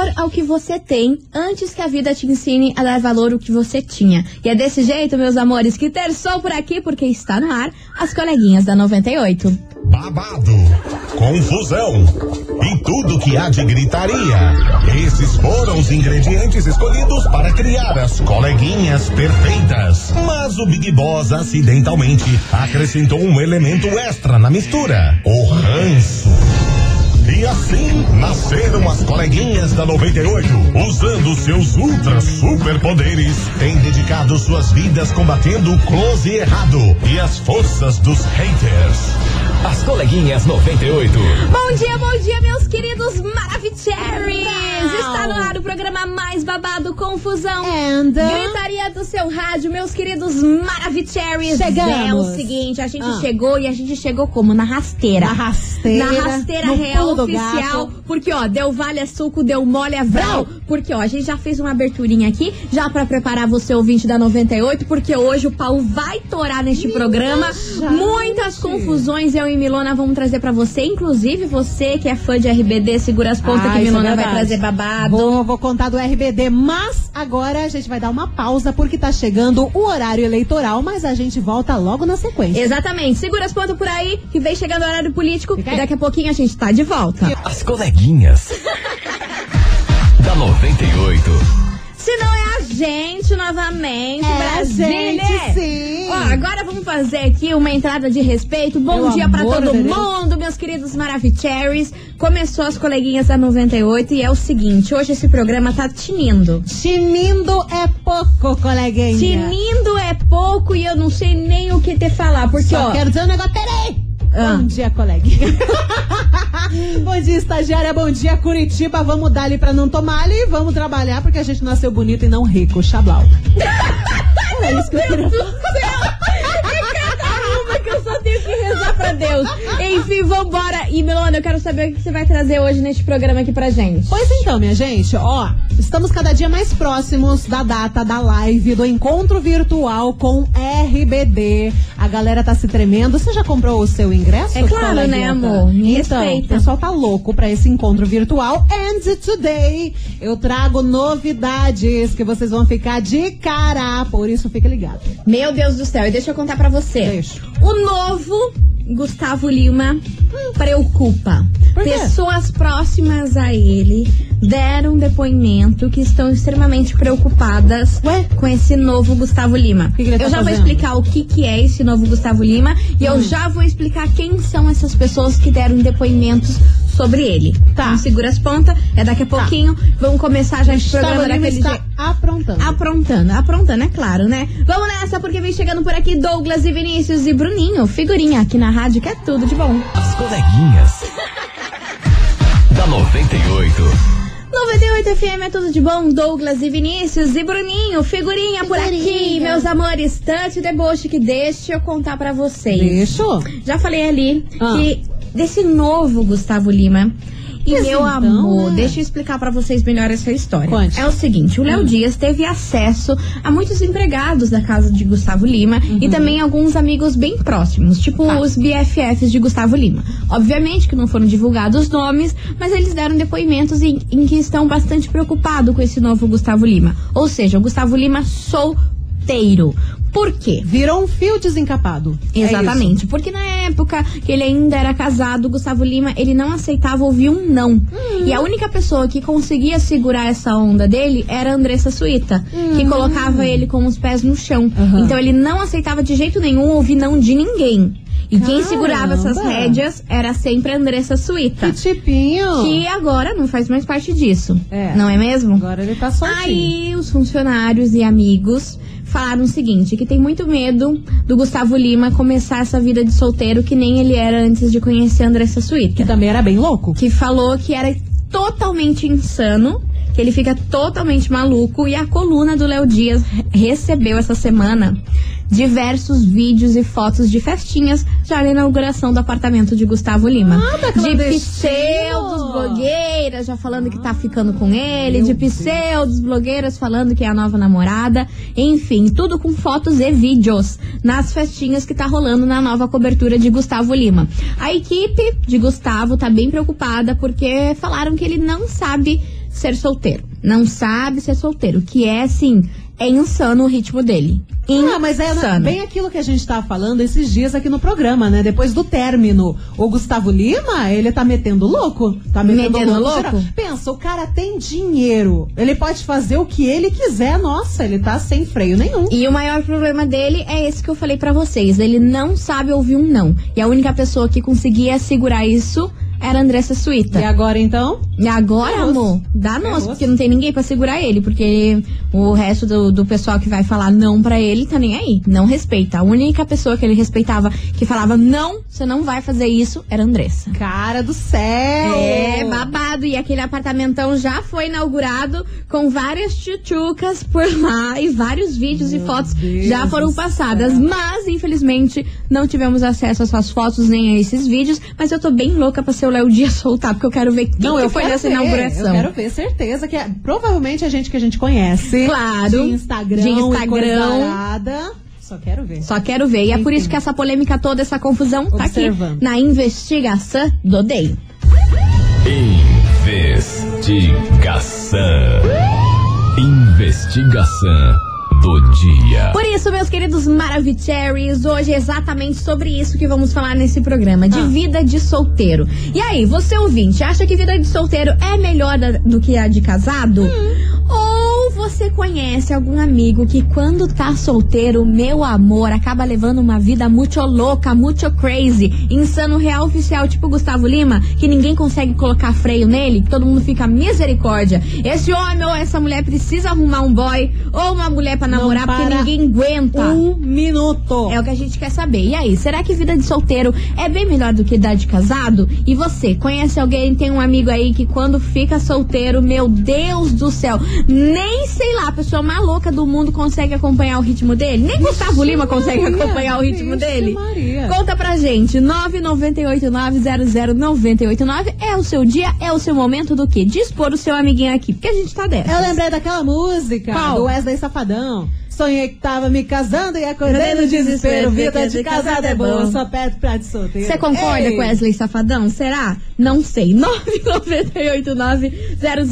valor ao que você tem antes que a vida te ensine a dar valor ao que você tinha. E é desse jeito, meus amores, que terçou por aqui, porque está no ar as coleguinhas da 98. Babado, confusão e tudo que há de gritaria. Esses foram os ingredientes escolhidos para criar as coleguinhas perfeitas. Mas o Big Boss acidentalmente acrescentou um elemento extra na mistura: o ranço. E assim nasceram as coleguinhas da 98, usando seus ultra superpoderes, têm dedicado suas vidas combatendo o close e errado e as forças dos haters. As coleguinhas 98. Bom dia, bom dia, meus queridos Maravicheries! Está no ar o programa mais babado Confusão. And- Gritaria do seu rádio, meus queridos Maravicheries. Chegamos. É o seguinte, a gente Ah. chegou e a gente chegou como? Na rasteira. Na rasteira. Na rasteira no real pulo do oficial. Porque, ó, deu vale é suco, deu mole é vral. Porque, ó, a gente já fez uma aberturinha aqui, já pra preparar você, ouvinte da 98, porque hoje o pau vai torar neste programa. gente. Muitas confusões eu e Milona vamos trazer pra você. Inclusive, você que é fã de RBD, segura as pontas Ah, que é Milona vai verdade. trazer babado. Vou, vou contar do RBD, mas agora a gente vai dar uma pausa porque tá chegando o horário eleitoral, mas a gente volta logo na sequência. Exatamente. Segura as pontas por aí, que vem chegando o horário político. E daqui a pouquinho a gente tá de volta. As coleguinhas. da 98. Se não é a gente novamente, É a Brasília. gente, sim. Ó, agora vamos fazer aqui uma entrada de respeito. Bom Pelo dia pra amor todo Deus. mundo, meus queridos Maravicheries. Começou as coleguinhas da 98 e é o seguinte, hoje esse programa tá tinindo. Tinindo é pouco, coleguinha. Tinindo é pouco e eu não sei nem o que te falar, porque Só ó, quero dizer um negócio. Peraí! Ah. Bom dia, coleguinha. bom dia, estagiária. Bom dia, Curitiba. Vamos dar ali pra não tomar ali. Vamos trabalhar porque a gente nasceu bonito e não rico. Xablau. Era isso que eu queria falar. É cada uma que eu só tenho que rezar pra Deus. Enfim, vambora. E Milona, eu quero saber o que você vai trazer hoje neste programa aqui pra gente. Pois então, minha gente, ó, estamos cada dia mais próximos da data da live, do encontro virtual com RBD. A galera tá se tremendo. Você já comprou o seu ingresso? É claro, coleguinha? né, amor? Me Então, respeita. o pessoal tá louco pra esse encontro virtual. And today eu trago novidades que vocês vão ficar de cara. Por isso, fica ligado. Meu Deus do céu, e deixa eu contar pra você. Deixa. O novo Gustavo Lima preocupa. Por quê? Pessoas próximas a ele deram depoimento que estão extremamente preocupadas Ué? com esse novo Gustavo Lima. que que tá eu já vou fazendo? explicar o que, que é esse novo Gustavo Lima e Hum. eu já vou explicar quem são essas pessoas que deram depoimentos sobre ele. Tá. Então, segura as pontas, é daqui a pouquinho. Vamos começar já esse programa daquele está jeito. aprontando. Aprontando, aprontando, é claro, né? Vamos nessa, porque vem chegando por aqui Douglas e Vinícius e Bruninho, figurinha aqui na rádio, que é tudo de bom. As coleguinhas. da 98. 98 FM é tudo de bom, Douglas e Vinícius e Bruninho, figurinha por aqui, Figurinha. meus amores, tanto deboche que deixa eu contar pra vocês. Deixa. Já falei ali Ah. que desse novo Gustavo Lima. E Mas meu então, amor, né? deixa eu explicar pra vocês melhor essa história. Conte. É o seguinte, o Léo Hum. Dias teve acesso a muitos empregados da casa de Gustavo Lima e também alguns amigos bem próximos, tipo Uhum. Tá. os BFFs de Gustavo Lima. Obviamente que não foram divulgados nomes, mas eles deram depoimentos em, em que estão bastante preocupados com esse novo Gustavo Lima. Ou seja, o Gustavo Lima solteiro. Por quê? Virou um fio desencapado. É Exatamente, porque na época que ele ainda era casado, Gustavo Lima, ele não aceitava ouvir um não. Hum. E a única pessoa que conseguia segurar essa onda dele era a Andressa Suíta, que colocava ele com os pés no chão. Hum. Aham. Então ele não aceitava de jeito nenhum ouvir não de ninguém. E quem Caramba. segurava essas rédeas era sempre a Andressa Suíta. Que tipinho. Que agora não faz mais parte disso. É. Não é mesmo? Agora ele tá soltinho. Aí os funcionários e amigos falaram o seguinte, que tem muito medo do Gustavo Lima começar essa vida de solteiro que nem ele era antes de conhecer a Andressa Que Suíta. também era bem louco. Que falou que era totalmente insano, que ele fica totalmente maluco e a coluna do Léo Dias re- recebeu essa semana diversos vídeos e fotos de festinhas já na inauguração do apartamento de Gustavo Lima. Nada de clandestino. pseudos blogueiras já falando que tá ficando com ele, de pseudos blogueiras falando que é a nova namorada, enfim, tudo com fotos e vídeos nas festinhas que tá rolando na nova cobertura de Gustavo Lima. A equipe de Gustavo tá bem preocupada porque falaram que ele não sabe ser solteiro. Não sabe ser solteiro. Que é, assim, é insano o ritmo dele. Ah, mas é Insano. bem aquilo que a gente tava falando esses dias aqui no programa, né? Depois do término, o Gustavo Lima, ele tá metendo louco. Tá metendo, Metendo louco. louco? Pensa, o cara tem dinheiro. Ele pode fazer o que ele quiser. Nossa, ele tá sem freio nenhum. E o maior problema dele é esse que eu falei pra vocês. Ele não sabe ouvir um não. E a única pessoa que conseguia segurar isso era Andressa Suíta. E agora então? E agora, Ferrou-se. amor, dá nosso, Ferrou-se. porque não tem ninguém pra segurar ele, porque o resto do, do pessoal que vai falar não pra ele tá nem aí, não respeita. A única pessoa que ele respeitava, que falava não, você não vai fazer isso, era Andressa. Cara do céu! É, babado. E aquele apartamentão já foi inaugurado com várias tchutchucas por lá e vários vídeos e fotos Deus já foram passadas. Mas, infelizmente, não tivemos acesso a suas fotos nem a esses vídeos. Mas eu tô bem louca pra ser o Léo Dias soltar, porque eu quero ver quem Não, que eu foi nessa ver, inauguração. Eu quero ver, certeza que é, provavelmente a gente que a gente conhece. Claro. De Instagram. De Instagram. Só quero ver. Só quero ver. E é por isso que essa polêmica toda, essa confusão, tá aqui Observando. na investigação do Day. Investigação. Investigação do dia. Por isso, meus queridos Maravicheries, hoje é exatamente sobre isso que vamos falar nesse programa, de Ah. vida de solteiro. E aí, você ouvinte, acha que vida de solteiro é melhor da- do que a de casado? Ou você conhece algum amigo que quando tá solteiro, meu amor, acaba levando uma vida muito louca, muito crazy, insano real oficial, tipo Gustavo Lima, que ninguém consegue colocar freio nele, que todo mundo fica misericórdia. Esse homem ou essa mulher precisa arrumar um boy ou uma mulher pra Não namorar porque para ninguém aguenta. Um minuto. É o que a gente quer saber. E aí, será que vida de solteiro é bem melhor do que dar de casado? E você, conhece alguém, tem um amigo aí que quando fica solteiro, meu Deus do céu, nem sei lá, a pessoa mais louca do mundo consegue acompanhar o ritmo dele? Nem Gustavo Lima consegue Maria, acompanhar o ritmo Vixe dele? Maria. Conta pra gente, 998900989 é o seu dia, é o seu momento do quê? Dispor o seu amiguinho aqui, porque a gente tá dessa. Eu lembrei daquela música Qual? do Wesley Safadão. Sonhei que tava me casando e acordei no desespero. Vida de casado é boa, só perto pra de solteiro. Você concorda Ei. com Wesley Safadão? Será? Não sei.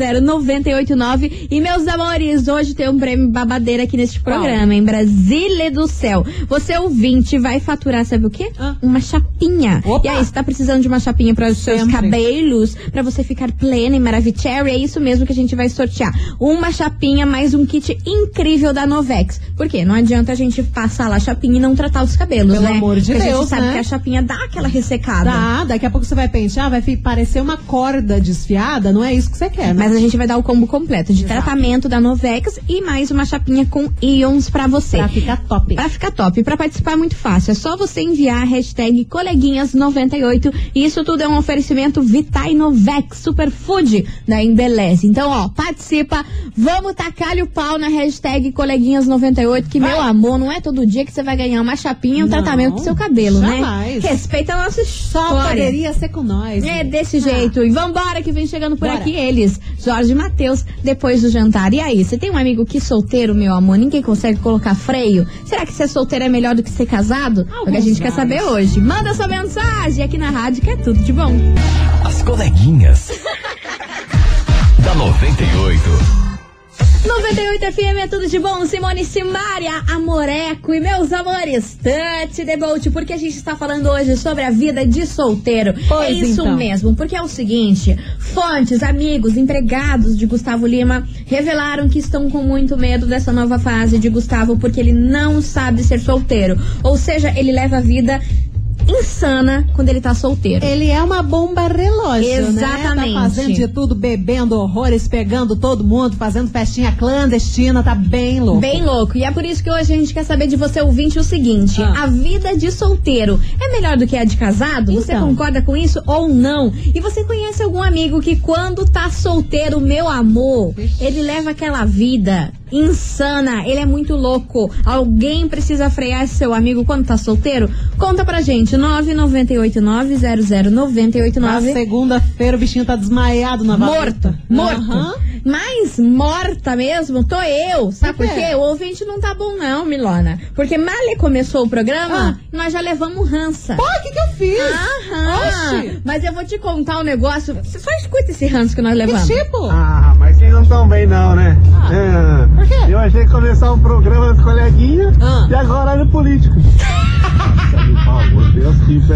998900989. E meus amores, hoje tem um prêmio babadeira aqui neste programa, em Brasília do Céu. Você ouvinte vai faturar, sabe o quê? Ah. Uma chapinha. Opa. E aí, você tá precisando de uma chapinha para os seus cabelos, pra você ficar plena e maravilhosa? É isso mesmo que a gente vai sortear. Uma chapinha mais um kit incrível da Novex. Por quê? Não adianta a gente passar lá a chapinha e não tratar os cabelos, Pelo né? amor de Porque a gente Deus, sabe né? que a chapinha dá aquela ressecada. Tá, daqui a pouco você vai pentear, vai fi- parecer uma corda desfiada, não é isso que você quer, né? Mas a gente vai dar o combo completo de Exato. tratamento da Novex e mais uma chapinha com íons pra você. Pra ficar top. Pra ficar top. Pra participar é muito fácil. É só você enviar a hashtag coleguinhas98 e isso tudo é um oferecimento Vitai Novex Superfood da Embeleze. Então, ó, participa. Vamos tacar-lhe o pau na hashtag coleguinhas98 que, meu amor, não é todo dia que você vai ganhar uma chapinha e um Não, tratamento pro seu cabelo, jamais. né? Respeita a nossa Só história. poderia ser com nós. É né? Desse jeito. E vambora que vem chegando por Bora. aqui eles. Jorge e Matheus, depois do jantar. E aí, você tem um amigo que solteiro, meu amor, ninguém consegue colocar freio? Será que ser solteiro é melhor do que ser casado? é o que a Alguns gente quer saber hoje. Manda sua mensagem aqui na rádio que é tudo de bom. As coleguinhas. da 98. 98 FM é tudo de bom. Simone Simária, Amoreco e meus amores, Tante Debolt, porque a gente está falando hoje sobre a vida de solteiro. Pois é isso então. mesmo, porque é o seguinte: fontes, amigos, empregados de Gustavo Lima revelaram que estão com muito medo dessa nova fase de Gustavo porque ele não sabe ser solteiro. Ou seja, ele leva a vida insana quando ele tá solteiro. Ele é uma bomba relógio, Exatamente. né? Tá fazendo de tudo, bebendo horrores, pegando todo mundo, fazendo festinha clandestina, tá bem louco. Bem louco. E é por isso que hoje a gente quer saber de você, ouvinte, o seguinte: Ah. a vida de solteiro é melhor do que a de casado? Você Então. concorda com isso ou não? E você conhece algum amigo que, quando tá solteiro, meu amor, ele leva aquela vida insana, ele é muito louco. Alguém precisa frear esse seu amigo quando tá solteiro? Conta pra gente, 998900989. Na segunda-feira o bichinho tá desmaiado na Morto, valeta. morto. Aham. Mas morta mesmo, tô eu. Sabe Por por quê? O ouvinte não tá bom, não, Milona. Porque mal começou o programa, nós já levamos rança. Pô, o que que eu fiz? Aham. Oxi. Mas eu vou te contar um negócio. Você só escuta esse ranço que nós Que levamos. tipo? Ah, mas por quê? Eu achei que começar um programa dos coleguinhas ah. e agora é político. Tá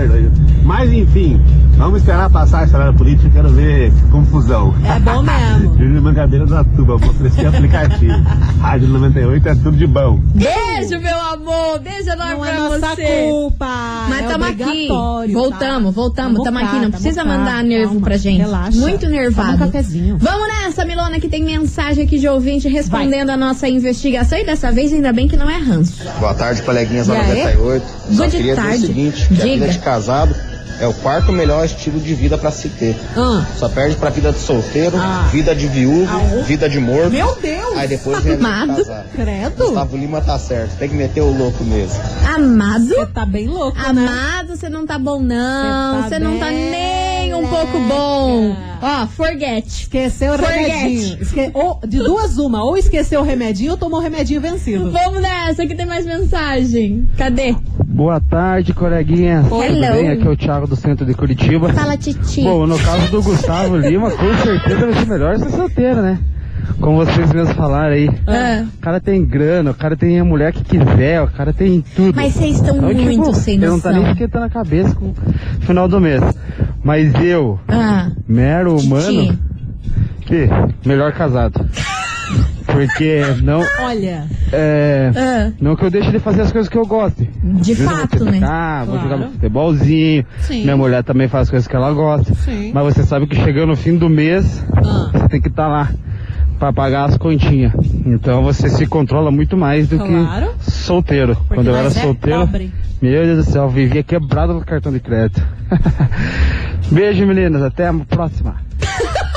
Deus. Mas enfim, vamos esperar passar esse horário político. Quero ver que confusão. É bom mesmo. Júnior Mangabeira da Tuba, vou oferecer aplicativo. Rádio 98 é tudo de bom. Beijo, meu amor. Beijo enorme Não pra é nossa você. culpa. Mas é tamo aqui. obrigatório, Voltamos, tá? voltamos. Tamo cá, aqui. Não tamo precisa cá. mandar nervo Calma, pra gente. Relaxa. Muito nervado. Um cafezinho. Vamos nessa, Milona, que tem mensagem aqui de ouvinte respondendo a nossa investigação. E dessa vez, ainda bem que não é ranço. Boa tarde, coleguinhas da E aí? 98. Só Good queria tarde. dizer o seguinte, que a Diga. vida de casado é o quarto melhor estilo de vida pra se ter. Ah. Só perde pra vida de solteiro, Ah. vida de viúvo, Ah. vida de morto. Meu Deus! Aí depois vem Amado. Credo. Gustavo Lima tá certo, tem que meter o louco mesmo. Amado. Você tá bem louco, né? Amado, você não tá bom, não. Cê Você tá não tá nem um pouco bom. Ó, forget. Esqueceu o remedinho. Esque... Ou, de duas uma, ou esqueceu o remedinho ou tomou o remedinho vencido. Vamos nessa, que tem mais mensagem. Cadê? Boa tarde, coleguinha. Tudo Hello. bem? Aqui é o Thiago do centro de Curitiba. Fala, Titi. Bom, no caso do Gustavo Lima, com certeza vai ser melhor ser solteiro, né? Como vocês mesmos falaram aí. Ah. O cara tem grana, o cara tem a mulher que quiser, o cara tem tudo. Mas vocês estão Então, tipo, muito sem Ele não tá nem noção. esquentando a cabeça com o final do mês. Mas eu, Ah, mero humano, que melhor casado. Porque não, Olha, é, ah, não que eu deixe de fazer as coisas que eu goste. de fato, né? pescar, vou jogar um futebolzinho. Sim. Minha mulher também faz coisas que ela gosta. Sim. Mas você sabe que chegando no fim do mês, Ah. você tem que estar lá pra pagar as continhas. Então você se controla muito mais do Claro. que solteiro. Porque Quando eu era é solteiro, pobre. meu Deus do céu, eu vivia quebrado no cartão de crédito. Beijo, meninas. Até a próxima.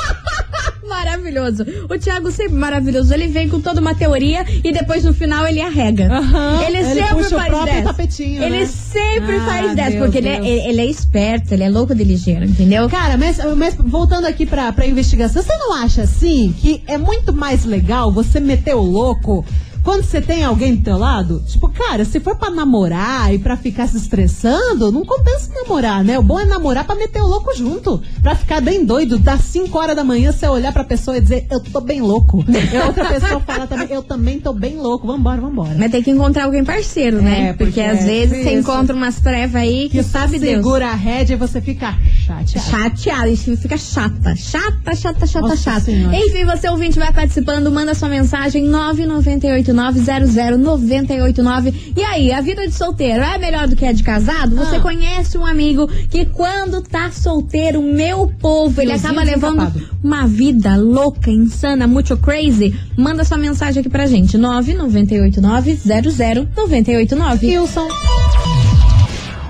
Maravilhoso. O Thiago sempre maravilhoso. Ele vem com toda uma teoria e depois no final ele arrega. Aham. Ele, Ele sempre faz próprio dessa. tapetinho, Ele né? sempre Ah, faz dessa, porque ele é, ele é esperto, ele é louco de ligeiro, entendeu? Cara, mas, mas voltando aqui pra, pra investigação, você não acha assim que é muito mais legal você meter o louco quando você tem alguém do teu lado? Tipo, cara, se for pra namorar e pra ficar se estressando, não compensa namorar, né? O bom é namorar pra meter o louco junto. Pra ficar bem doido, das 5 horas da manhã, você olhar pra pessoa e dizer, eu tô bem louco. E outra pessoa fala também, eu também tô bem louco. Vambora, vambora. Mas tem que encontrar alguém parceiro, né? É, porque, porque às é vezes você encontra umas trevas aí que, Que sabe Deus. segura a rédea e você fica chateado. Chateada, isso fica chata. Chata, chata, chata, Nossa chata. Senhora. Enfim, você ouvinte vai participando, manda sua mensagem 998900989. E aí, a vida de solteiro é melhor do que a de casado? Você Ah. conhece um amigo que quando tá solteiro, meu povo, ele Fiozinho acaba levando uma vida louca, insana, muito crazy? Manda sua mensagem aqui pra gente, 998900989. Wilson.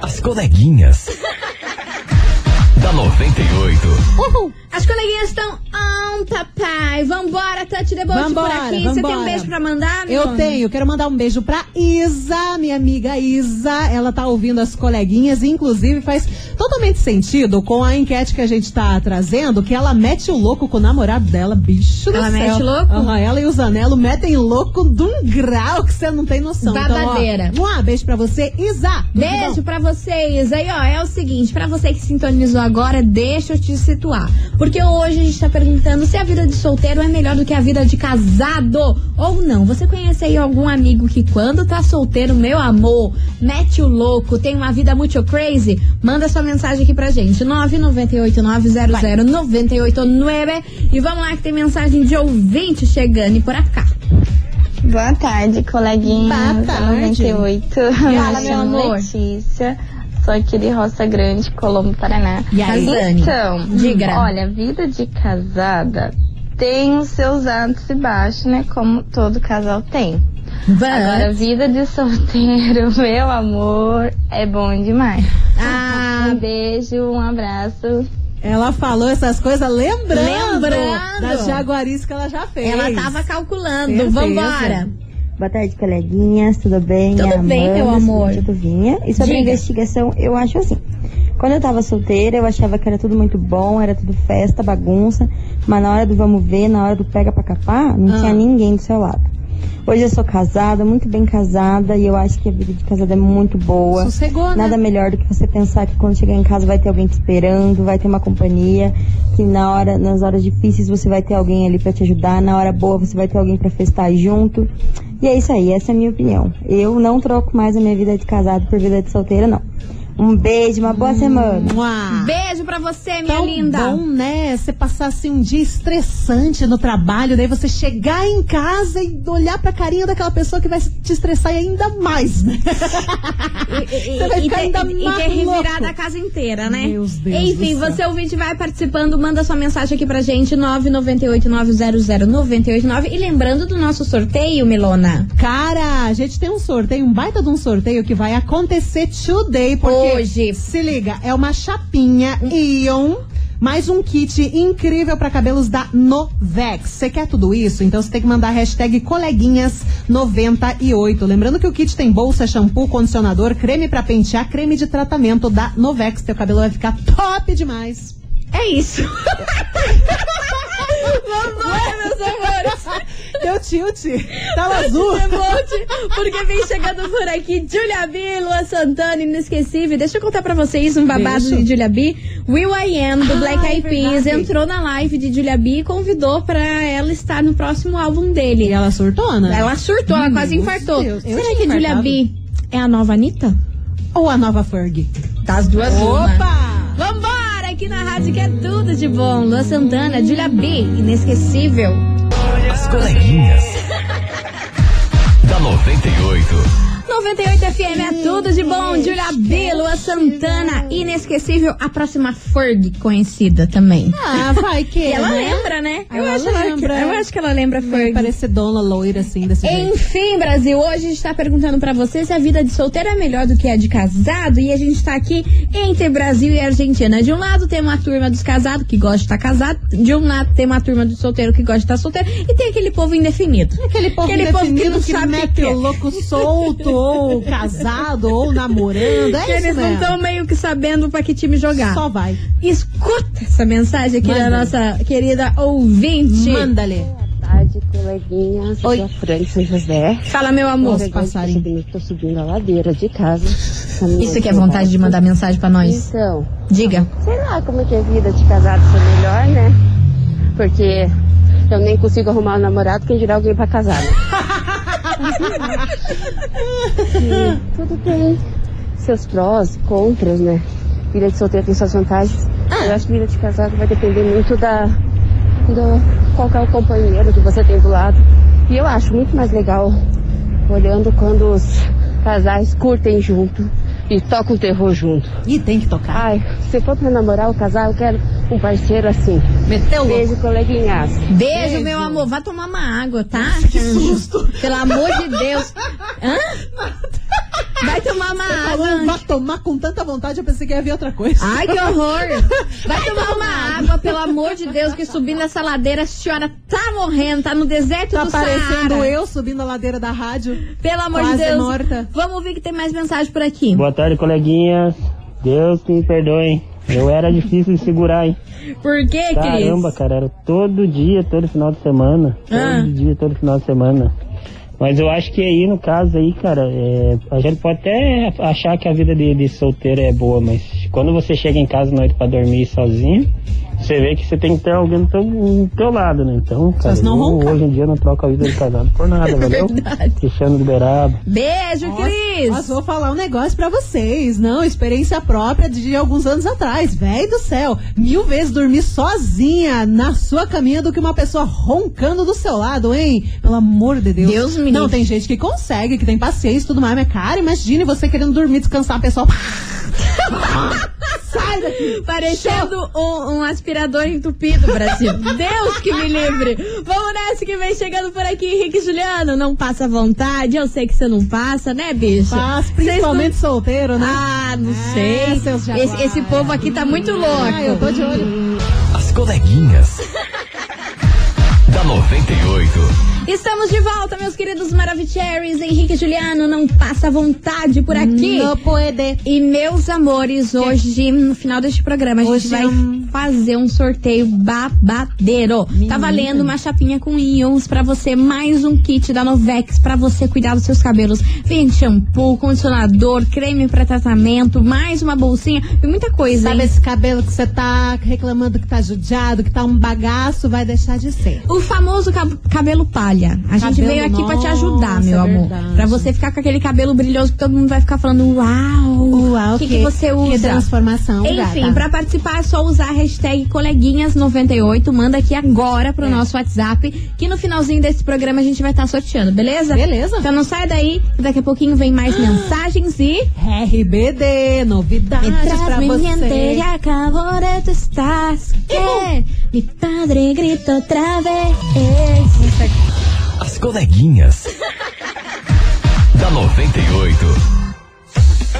As coleguinhas. Da 98. As coleguinhas estão on, papai. Vambora, Touch the Boat por Vambora, aqui. Você tem um vambora. beijo pra mandar, Eu Milona? tenho, quero mandar um beijo pra Isa, minha amiga Isa. Ela tá ouvindo as coleguinhas, e inclusive faz totalmente sentido com a enquete que a gente tá trazendo, que ela mete o louco com o namorado dela, bicho do Ela céu. mete louco? Aham, ela e o Zanello metem louco de um grau que você não tem noção. Babadeira. Então, ó, um beijo pra você, Isa. Beijo pra vocês. Aí, ó, é o seguinte, pra você que sintonizou agora, deixa eu te situar. Porque hoje a gente tá perguntando se a vida de solteiro é melhor do que a vida de casado ou não. Você conhece aí algum amigo que quando tá solteiro, meu amor, mete o louco, tem uma vida muito crazy? Manda sua mensagem aqui pra gente. 998900989 e vamos lá que tem mensagem de ouvinte chegando e por acá. Boa tarde, coleguinha. Boa tarde. 98. Fala, Me meu amor. Letícia. Sou aqui de Roça Grande, Colombo, Paraná. E aí, Zane? Então, Diga. olha, a vida de casada tem os seus altos e baixos, né? Como todo casal tem. Agora, a Vamos. vida de solteiro, meu amor, é bom demais. Ah, Um beijo, um abraço. Ela falou essas coisas lembrando, Lembrando. das jaguarices que ela já fez. ela tava calculando. Certeza. Vambora. Boa tarde, coleguinhas, tudo bem? Tudo Minha bem, meu Amanda, amor. Cintia Tuvinha. E sobre a Diga. investigação, eu acho assim. Quando eu tava solteira, eu achava que era tudo muito bom, era tudo festa, bagunça, mas na hora do vamos ver, na hora do pega pra capar, não Ah. tinha ninguém do seu lado. Hoje eu sou casada, muito bem casada, e eu acho que a vida de casada é muito boa. Sossegou, né? Nada melhor do que você pensar que quando chegar em casa vai ter alguém te esperando, vai ter uma companhia, que na hora, nas horas difíceis você vai ter alguém ali pra te ajudar, na hora boa você vai ter alguém pra festar junto. E é isso aí, essa é a minha opinião. Eu não troco mais a minha vida de casado por vida de solteira, não. Um beijo, uma boa semana. Mua. Beijo pra você, minha Tão linda. bom, né? Você passar assim um dia estressante no trabalho, daí você chegar em casa e olhar pra carinha daquela pessoa que vai te estressar ainda mais, né? E, Você vai e ficar ter, ainda e mais ter revirado a casa inteira, né? Meu Deus Enfim, do céu. você ouvinte vai participando, manda sua mensagem aqui pra gente, 998-900-989. E lembrando do nosso sorteio, Milona. Cara, a gente tem um sorteio, um baita de um sorteio que vai acontecer today, porque Hoje. se liga, é uma chapinha Ion. Mais um kit incrível para cabelos da Novex. Você quer tudo isso? Então você tem que mandar a hashtag coleguinhas98. Lembrando que o kit tem bolsa, shampoo, condicionador, creme para pentear, creme de tratamento da Novex. Teu cabelo vai ficar top demais. É isso. Vambora, meus amores. Deu tilt. Tava azul. Demonte, porque vem chegando por aqui Julia B, Lua Santana, inesquecível. Deixa eu contar pra vocês um babado de Julia B. Will I Am, do Ah, Black é Eyed Peas, entrou na live de Julia B e convidou pra ela estar no próximo álbum dele. E ela surtou, né? Ela surtou, ela quase Meu infartou. Deus, eu Será que Julia. B é a nova Anitta? Ou a nova Ferg? Das duas uma. Opa! Vambora, aqui na rádio que é tudo de bom. Lua Santana, Julia B, inesquecível. As coleguinhas. da 98. 98 FM é tudo de bom. Julia B, Lua Santana, inesquecível. A próxima Ferg conhecida também. Ah, vai que. E ela né? lembra, né? Eu Ela acho, ela- lembra. eu acho que ela lembra Vai Ferg. parecer dona loira assim, desse jeito. Enfim, Brasil, hoje a gente tá perguntando pra você se a vida de solteiro é melhor do que a de casado. E a gente tá aqui entre Brasil e Argentina. De um lado tem uma turma dos casados que gosta de estar casado. De um lado tem uma turma do solteiro que gosta de estar solteiro. E tem aquele povo indefinido. Aquele povo Aquele povo que indefinido não que, sabe o mete que o é. louco solto, ou casado, ou namorando. É Que isso eles não estão meio que sabendo pra que time jogar. Só vai. Escuta essa mensagem aqui da Manda. nossa querida ouvinte. Manda-lhe. tarde, coleguinhas. Oi. A São José. Fala, meu amor. Os passarinhos. Estou subindo a ladeira de casa. Isso que é vontade de mandar mensagem pra nós. Então, Diga. sei lá como é que é a vida de casado ser melhor, né? Porque eu nem consigo arrumar um namorado, quem dirá alguém pra casar. né? E tudo tem seus prós, contras, né? Vida de solteiro tem suas vantagens. Eu acho que vida de casado vai depender muito da, do qual é o companheiro que você tem do lado. E eu acho muito mais legal olhando quando os casais curtem junto e tocam terror junto. E tem que tocar. Ai, se for pra namorar ou casar, eu quero um parceiro assim. Meteu louco. Beijo, coleguinhas. Beijo, meu amor. Vai tomar uma água, tá? Que susto. Pelo amor de Deus. Hã? Vai tomar uma Falou, água. vai tomar com tanta vontade, eu pensei que ia vir outra coisa. Ai, que horror! Vai tomar uma água, pelo amor de Deus, que subindo essa ladeira a senhora tá morrendo, tá no deserto Tá do parecendo Saara. eu subindo a ladeira da rádio. Pelo amor de Deus. morta. Vamos ver que tem mais mensagem por aqui. Boa tarde, coleguinhas. Deus que me perdoe. Eu era difícil de segurar, hein? Por Caramba, Cris? cara, era todo dia, todo final de semana. Ah. Todo dia, todo final de semana. Mas eu acho que aí, no caso aí, cara, é, a gente pode até achar que a vida de, de solteiro é boa, mas quando você chega em casa à noite pra dormir sozinho, você vê que você tem que ter alguém do teu, do teu lado, né? Então, cara, eu, hoje em dia não troco a vida de casado por nada, valeu? Cristiano liberado. Beijo, Cris. Mas vou falar um negócio pra vocês. Não, experiência própria de alguns anos atrás. Véi do céu. Mil vezes dormir sozinha na sua caminha do que uma pessoa roncando do seu lado, hein? Pelo amor de Deus. Deus me Não, tem gente que consegue, que tem paciência e tudo mais. Mas, cara, imagine você querendo dormir, descansar, a pessoa. Sai daqui. Parecendo um, um aspirador entupido, Brasil. Deus que me livre. Vamos nessa que vem chegando por aqui, Henrique Juliano. Não passa vontade. Eu sei que você não passa, né, bicho? Vocês principalmente solteiro, né? Ah, não É, sei. Esse, esse povo aqui tá muito louco. Ah, eu tô de olho. As coleguinhas. da 98. Estamos de volta, meus queridos Maravicheries. Henrique e Juliano, não passa vontade por aqui. Não pode. E meus amores, hoje, no final deste programa, a gente Hoje vai é um- fazer um sorteio babadeiro. Tá valendo uma chapinha com íons pra você, mais um kit da Novex pra você cuidar dos seus cabelos. Vem shampoo, condicionador, creme pra tratamento, mais uma bolsinha e muita coisa, Sabe hein? esse cabelo que você tá reclamando que tá judiado, que tá um bagaço, vai deixar de ser. O famoso cab- cabelo palha. Olha, a gente Cabelo, veio aqui pra te ajudar, meu é amor. Pra você ficar com aquele cabelo brilhoso que todo mundo vai ficar falando, uau, Uau, o que, que que- você que usa? transformação, Enfim, pra participar é só usar a hashtag coleguinhas98. Manda aqui agora É. pro nosso WhatsApp, que no finalzinho desse programa a gente vai estar sorteando, beleza? Beleza. Então não sai daí, que daqui a pouquinho vem mais mensagens e... RBD, novidades pra você. enteré, acabo de tu estás. Que mi padre grita outra vez. As coleguinhas. da 98.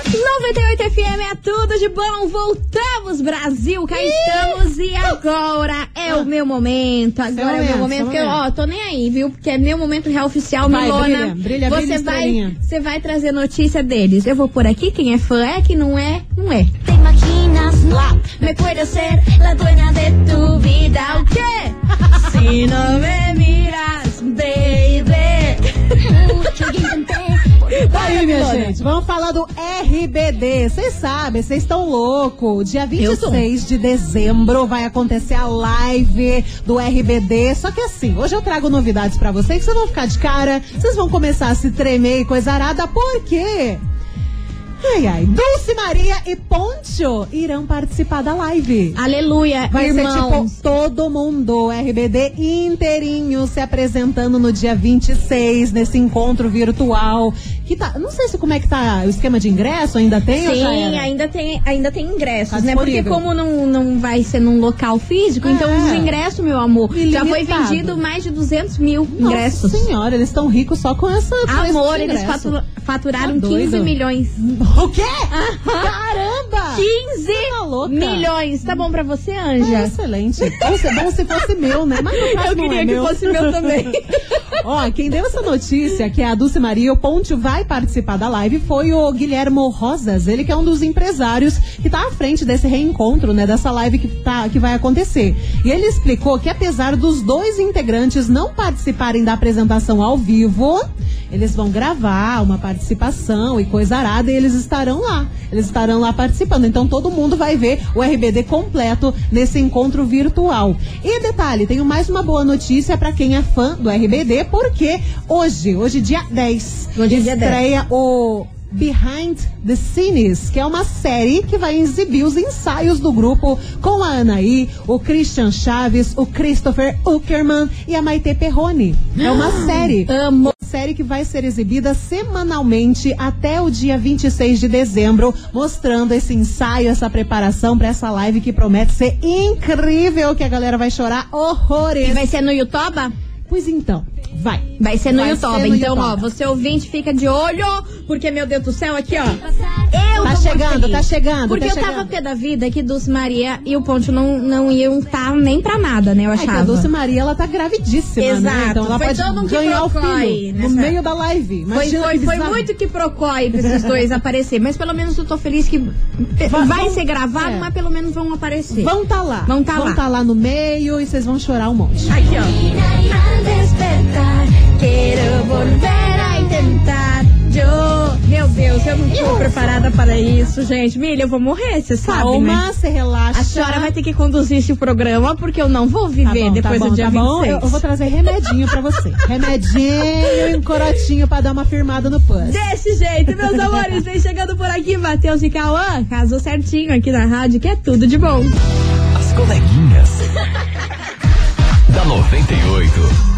98 FM é tudo de bom. Voltamos, Brasil. Cá estamos e agora é o meu momento. Agora é o meu momento, momento. seu Que eu, ó, tô nem aí, viu? Porque é meu momento real oficial, Vai, Milona. brilha, brilha, você brilha, vai, você vai trazer notícia deles. Eu vou por aqui. Quem é fã é, quem não é, não é. Te imaginas, me puedo ser la dueña de tu vida. O quê? Se não me miras, baby. Mucho intenté. Aí, minha gente, vamos falar do RBD. Vocês sabem, vocês estão loucos. Dia Eu tô. 26 de dezembro vai acontecer a live do RBD. Só que assim, hoje eu trago novidades pra vocês que vocês vão ficar de cara, vocês vão começar a se tremer e coisa arada. Por quê? Ai, ai. Dulce Maria e Poncho irão participar da live. Aleluia, Vai irmãos. ser tipo todo mundo, RBD inteirinho se apresentando no dia 26, nesse encontro virtual. Que tá, não sei se como é que tá o esquema de ingresso, ainda tem Sim, ainda tem, ainda tem ingressos, Tá né? Porque como não, não vai ser num local físico, É. então os ingressos, meu amor, já foi Ilimitado. vendido mais de 200 mil Nossa ingressos. senhora, eles estão ricos só com essa Amor, eles fatura- faturaram Tá 15 doido? milhões. O quê? Caramba! 15 Tá milhões. Tá bom pra você, É Anja? excelente. Bom se, bom se fosse meu, né? Mas no caso Eu queria é que meu. fosse meu também. Ó, quem deu essa notícia, que é a Dulce Maria, o Ponte vai participar da live, foi o Guilhermo Rosas. Ele que é um dos empresários que tá à frente desse reencontro, né? Dessa live que, tá, que vai acontecer. E ele explicou que apesar dos dois integrantes não participarem da apresentação ao vivo, eles vão gravar uma participação e coisa arada e eles estarão lá. Eles estarão lá participando. Então todo mundo vai ver o RBD completo nesse encontro virtual. E detalhe, tenho mais uma boa notícia pra quem é fã do RBD, porque hoje, hoje dia 10, Hoje é dia 10. estreia o Behind the Scenes, que é uma série que vai exibir os ensaios do grupo com a Anaí, o Christian Chaves, o Christopher Uckerman e a Maite Perrone. É uma série. Amo. Série que vai ser exibida semanalmente até o dia 26 de dezembro, mostrando esse ensaio, essa preparação pra essa live que promete ser incrível, que a galera vai chorar horrores. E vai ser no YouTube? Pois então, vai. Vai ser no Vai YouTube. ser no então, ó, YouTube. você ouvinte fica de olho, porque, meu Deus do céu, aqui, ó. Eu Tá tô muito chegando, tá chegando, Porque tá eu tava chegando. pé da vida que Dulce Maria e o Ponte não, não iam estar nem pra nada, né? Eu É que achava. a Dulce Maria, ela tá gravidíssima, né? Exato. Então ela Foi pode todo um ganhar o filho nessa- no meio da live. Foi, Imagina foi, foi bizarro. muito que procói pra esses dois aparecer. Mas pelo menos eu tô feliz que vai vão- ser gravado, é. mas pelo menos vão aparecer. Vão tá lá. Vão tá Vão lá. tá lá no meio e vocês vão chorar um monte. Aqui, ó. Quero volver a intentar. Eu... Meu Deus, eu não tô preparada para isso, gente. Milha, eu vou morrer, você sabe, Calma, né? você relaxa. A senhora vai ter que conduzir esse programa porque eu não vou Tá viver bom, depois tá bom, do dia tá 26. bom. Eu, eu vou trazer remedinho pra você. Remedinho e um corotinho pra dar uma firmada no pus. Desse jeito, meus amores, vem chegando por aqui, Matheus e Cauã. Casou certinho aqui na rádio, que é tudo de bom. As coleguinhas. da 98.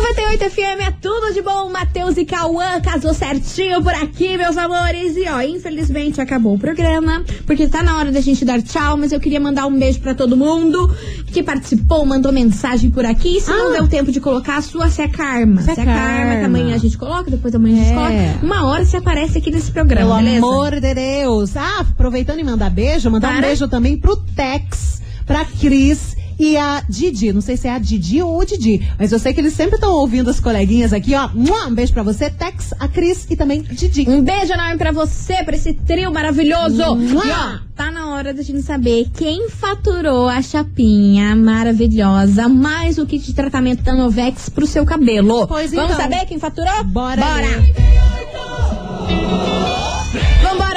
98 FM é tudo de bom. Matheus e Cauã casou certinho por aqui, meus amores. E ó, infelizmente acabou o programa, porque tá na hora da gente dar tchau. Mas eu queria mandar um beijo pra todo mundo que participou, mandou mensagem por aqui. Se não Ah. deu tempo de colocar a sua, se é karma. Se é Se é karma, que karma. amanhã a gente coloca, depois da manhã a gente É. coloca. Uma hora você aparece aqui nesse programa, Pelo beleza? amor de Deus. Ah, aproveitando e mandar beijo, mandar um Para. beijo também pro Tex, pra Cris e a Didi. Não sei se é a Didi ou o Didi, mas eu sei que eles sempre estão ouvindo as coleguinhas aqui, ó. Um beijo pra você, Tex, a Cris e também Didi. Um beijo enorme pra você, pra esse trio maravilhoso. E ó, tá na hora da gente saber quem faturou a chapinha maravilhosa, mais o kit de tratamento da Novex pro seu cabelo. Pois Vamos então. saber quem faturou? Bora Bora! Vambora,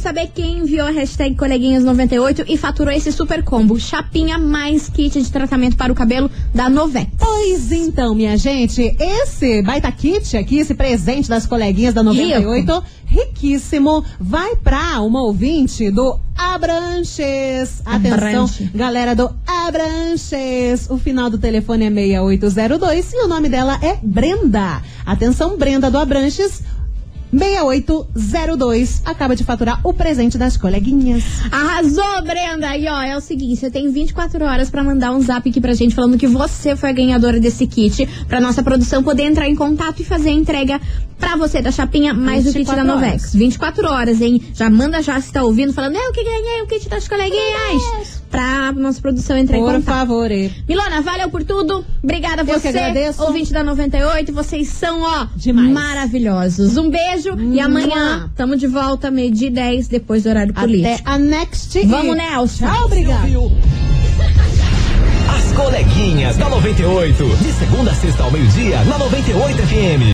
saber quem enviou a hashtag coleguinhas98 e faturou esse super combo. Chapinha mais kit de tratamento para o cabelo da Novex. Pois então, minha gente, esse baita kit aqui, esse presente das coleguinhas da 98, riquíssimo, vai pra uma ouvinte do Abranches. Atenção, Abranche. galera do Abranches. O final do telefone é 6802 e o nome dela é Brenda. Atenção, Brenda do Abranches. 6802 acaba de faturar o presente das coleguinhas. Arrasou, Brenda! E ó, é o seguinte, você tem 24 horas pra mandar um zap aqui pra gente falando que você foi a ganhadora desse kit, pra nossa produção poder entrar em contato e fazer a entrega pra você da chapinha mais do kit da 24 Novex. horas. 24 horas, hein? Já manda já se tá ouvindo, falando, eu que ganhei o kit das coleguinhas! Pra nossa produção entrar em Por contato. favor. e- Milona, valeu por tudo. Obrigada a Eu você, que agradeço. ouvinte da 98. Vocês são, ó, Demais. maravilhosos. Um beijo e amanhã tamo de volta, meio-dia e 10, depois do horário Até político. a next. Vamos Nelson. Tchau, obrigada. As coleguinhas da 98. De segunda a sexta ao meio-dia, na 98 FM.